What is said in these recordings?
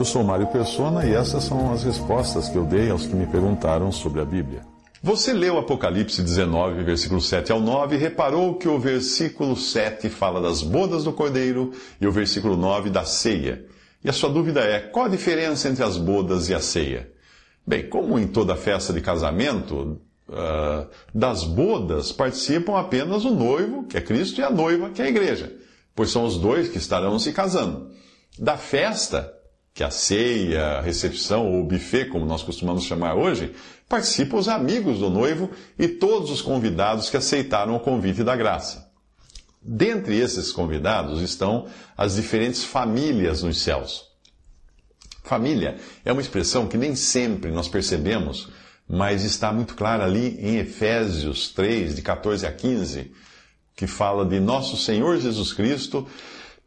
Eu sou Mário Persona e essas são as respostas que eu dei aos que me perguntaram sobre a Bíblia. Você leu Apocalipse 19, versículo 7 ao 9, e reparou que o versículo 7 fala das bodas do cordeiro e o versículo 9 da ceia. E a sua dúvida é: qual a diferença entre as bodas e a ceia? Bem, como em toda festa de casamento, uh, das bodas participam apenas o noivo, que é Cristo, e a noiva, que é a igreja, pois são os dois que estarão se casando. Da festa, que a ceia, a recepção ou o buffet, como nós costumamos chamar hoje, participam os amigos do noivo e todos os convidados que aceitaram o convite da graça. Dentre esses convidados estão as diferentes famílias nos céus. Família é uma expressão que nem sempre nós percebemos, mas está muito clara ali em Efésios 3, de 14 a 15, que fala de nosso Senhor Jesus Cristo,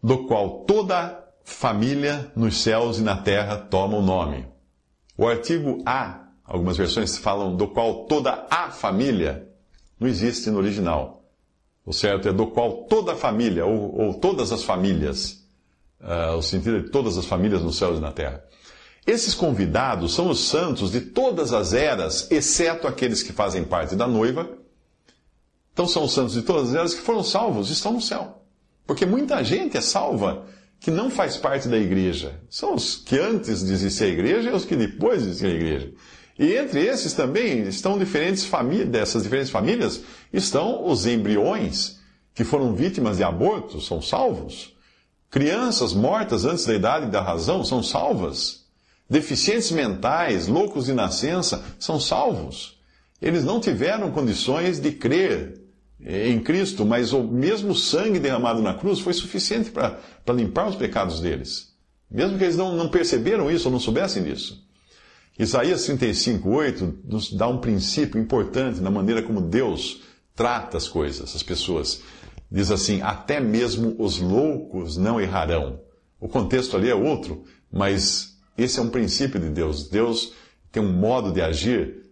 do qual toda família nos céus e na terra toma o nome. O artigo a, algumas versões falam do qual toda a família, não existe no original. O certo é do qual toda a família, ou, ou todas as famílias, uh, o sentido de todas as famílias nos céus e na terra. Esses convidados são os santos de todas as eras, exceto aqueles que fazem parte da noiva. Então são os santos de todas as eras que foram salvos, estão no céu. Porque muita gente é salva que não faz parte da igreja. São os que antes existir a igreja e os que depois de existir a igreja. E entre esses também estão diferentes famílias, dessas diferentes famílias, estão os embriões que foram vítimas de aborto, são salvos. Crianças mortas antes da idade da razão são salvas. Deficientes mentais, loucos de nascença, são salvos. Eles não tiveram condições de crer em Cristo, mas o mesmo sangue derramado na cruz foi suficiente para limpar os pecados deles. Mesmo que eles não, não perceberam isso ou não soubessem disso. Isaías 35, 8 nos dá um princípio importante na maneira como Deus trata as coisas, as pessoas. Diz assim: até mesmo os loucos não errarão. O contexto ali é outro, mas esse é um princípio de Deus. Deus tem um modo de agir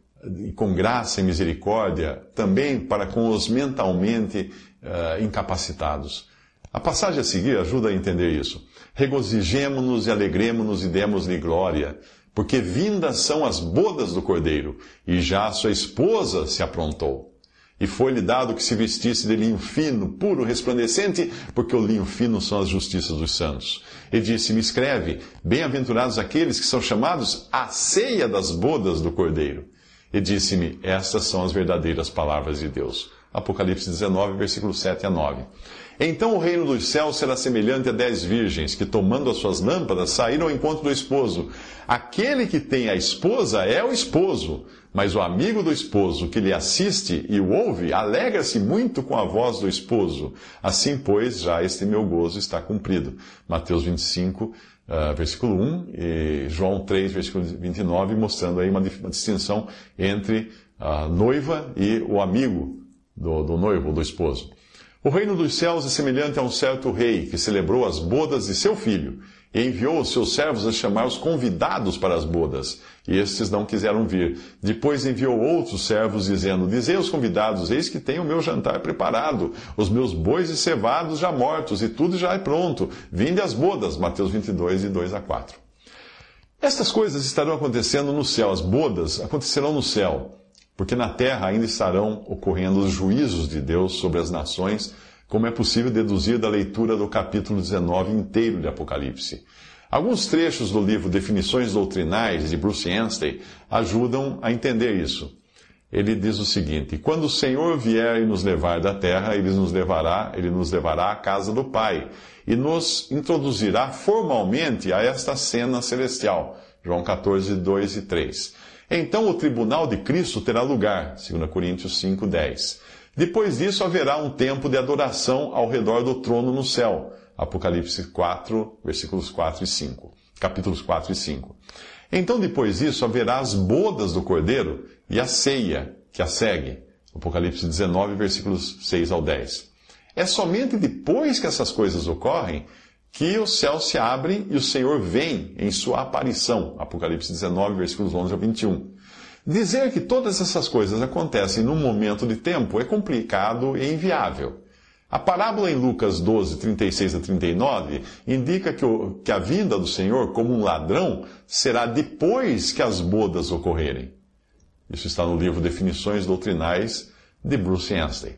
com graça e misericórdia, também para com os mentalmente uh, incapacitados. A passagem a seguir ajuda a entender isso. Regozijemo-nos e alegremo-nos e demos-lhe glória, porque vindas são as bodas do cordeiro, e já sua esposa se aprontou. E foi-lhe dado que se vestisse de linho fino, puro, resplandecente, porque o linho fino são as justiças dos santos. E disse-me: Escreve, bem-aventurados aqueles que são chamados à ceia das bodas do cordeiro. E disse-me: Estas são as verdadeiras palavras de Deus. Apocalipse 19, versículos 7 a 9. Então o reino dos céus será semelhante a dez virgens que, tomando as suas lâmpadas, saíram ao encontro do esposo. Aquele que tem a esposa é o esposo, mas o amigo do esposo que lhe assiste e o ouve alegra-se muito com a voz do esposo. Assim, pois, já este meu gozo está cumprido. Mateus 25, uh, versículo 1, e João 3, versículo 29, mostrando aí uma distinção entre a noiva e o amigo do, do noivo, do esposo. O reino dos céus é semelhante a um certo rei que celebrou as bodas de seu filho e enviou os seus servos a chamar os convidados para as bodas. E estes não quiseram vir. Depois enviou outros servos, dizendo: Dizei aos convidados: Eis que tenho o meu jantar preparado, os meus bois e cevados já mortos, e tudo já é pronto. Vinde às bodas. Mateus 22, de 2 a 4. Estas coisas estarão acontecendo no céu, as bodas acontecerão no céu, porque na terra ainda estarão ocorrendo os juízos de Deus sobre as nações como é possível deduzir da leitura do capítulo 19 inteiro de Apocalipse. Alguns trechos do livro Definições Doutrinais, de Bruce Anstey, ajudam a entender isso. Ele diz o seguinte: Quando o Senhor vier e nos levar da terra, ele nos levará, ele nos levará à casa do Pai e nos introduzirá formalmente a esta cena celestial. João 14, 2 e 3. Então o tribunal de Cristo terá lugar, 2 Coríntios 5, 10. Depois disso haverá um tempo de adoração ao redor do trono no céu. Apocalipse 4, versículos 4 e 5. Capítulos 4 e 5. Então, depois disso, haverá as bodas do cordeiro e a ceia que a segue. Apocalipse 19, versículos 6 ao 10. É somente depois que essas coisas ocorrem que o céu se abre e o Senhor vem em sua aparição. Apocalipse 19, versículos 11 ao 21. Dizer que todas essas coisas acontecem num momento de tempo é complicado e inviável. A parábola em Lucas 12, 36 a 39 indica que, o, que a vinda do Senhor como um ladrão será depois que as bodas ocorrerem. Isso está no livro Definições Doutrinais de Bruce Anstey.